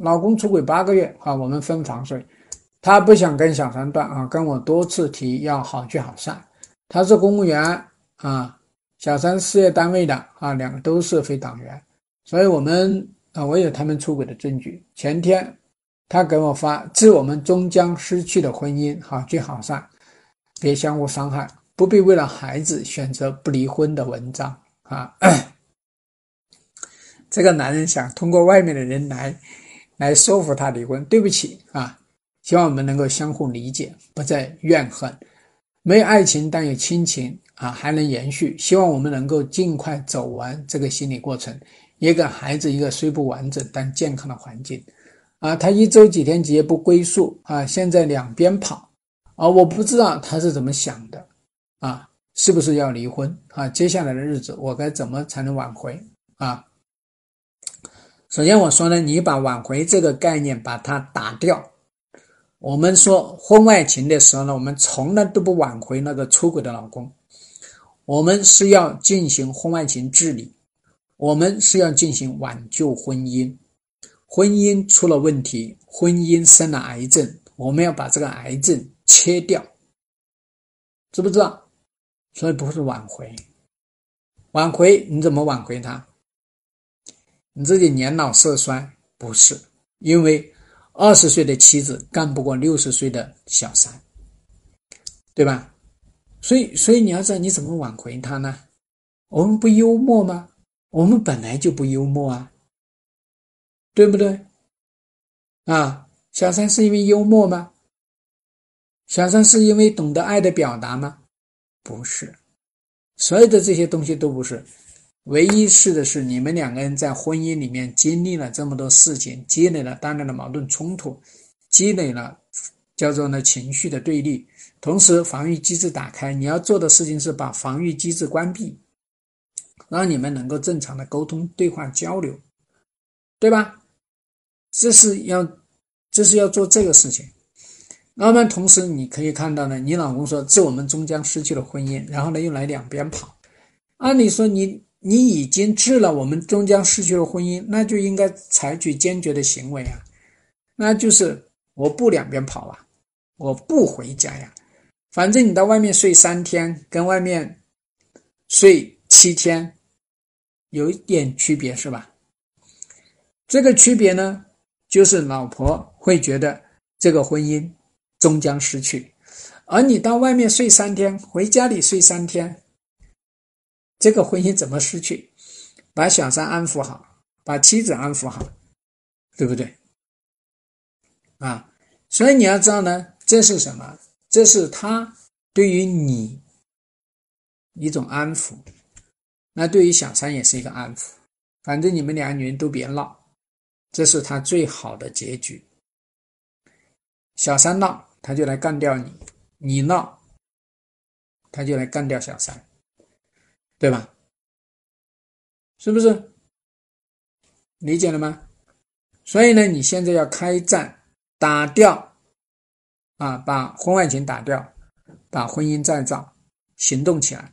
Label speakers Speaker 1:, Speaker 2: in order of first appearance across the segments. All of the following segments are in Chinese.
Speaker 1: 老公出轨八个月啊，我们分房睡。他不想跟小三断啊，跟我多次提要好聚好散。他是公务员啊，小三事业单位的啊，两个都是非党员，所以我们啊，我有他们出轨的证据。前天他给我发致我们终将失去的婚姻，好聚好散，别相互伤害，不必为了孩子选择不离婚的文章啊。这个男人想通过外面的人来来说服他离婚，对不起啊。希望我们能够相互理解，不再怨恨。没有爱情，但有亲情啊，还能延续。希望我们能够尽快走完这个心理过程，也给孩子一个虽不完整但健康的环境。啊，他一周几天几夜不归宿啊，现在两边跑啊，我不知道他是怎么想的啊，是不是要离婚啊？接下来的日子我该怎么才能挽回啊？首先我说呢，你把挽回这个概念把它打掉。我们说婚外情的时候呢，我们从来都不挽回那个出轨的老公，我们是要进行婚外情治理，我们是要进行挽救婚姻。婚姻出了问题，婚姻生了癌症，我们要把这个癌症切掉，知不知道？所以不是挽回，挽回你怎么挽回他？你自己年老色衰不是，因为。二十岁的妻子干不过六十岁的小三，对吧？所以，所以你要知道你怎么挽回他呢？我们不幽默吗？我们本来就不幽默啊，对不对？啊，小三是因为幽默吗？小三是因为懂得爱的表达吗？不是，所有的这些东西都不是。唯一是的是，你们两个人在婚姻里面经历了这么多事情，积累了大量的矛盾冲突，积累了叫做呢情绪的对立，同时防御机制打开，你要做的事情是把防御机制关闭，让你们能够正常的沟通、对话、交流，对吧？这是要，这是要做这个事情。那么同时，你可以看到呢，你老公说这我们终将失去了婚姻，然后呢又来两边跑，按理说你。你已经治了，我们终将失去了婚姻，那就应该采取坚决的行为啊，那就是我不两边跑啊，我不回家呀，反正你到外面睡三天，跟外面睡七天有一点区别是吧？这个区别呢，就是老婆会觉得这个婚姻终将失去，而你到外面睡三天，回家里睡三天。这个婚姻怎么失去？把小三安抚好，把妻子安抚好，对不对？啊，所以你要知道呢，这是什么？这是他对于你一种安抚，那对于小三也是一个安抚。反正你们两个女人都别闹，这是他最好的结局。小三闹，他就来干掉你；你闹，他就来干掉小三。对吧？是不是？理解了吗？所以呢，你现在要开战，打掉啊，把婚外情打掉，把婚姻再造，行动起来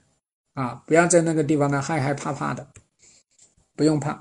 Speaker 1: 啊！不要在那个地方呢害害怕怕的，不用怕。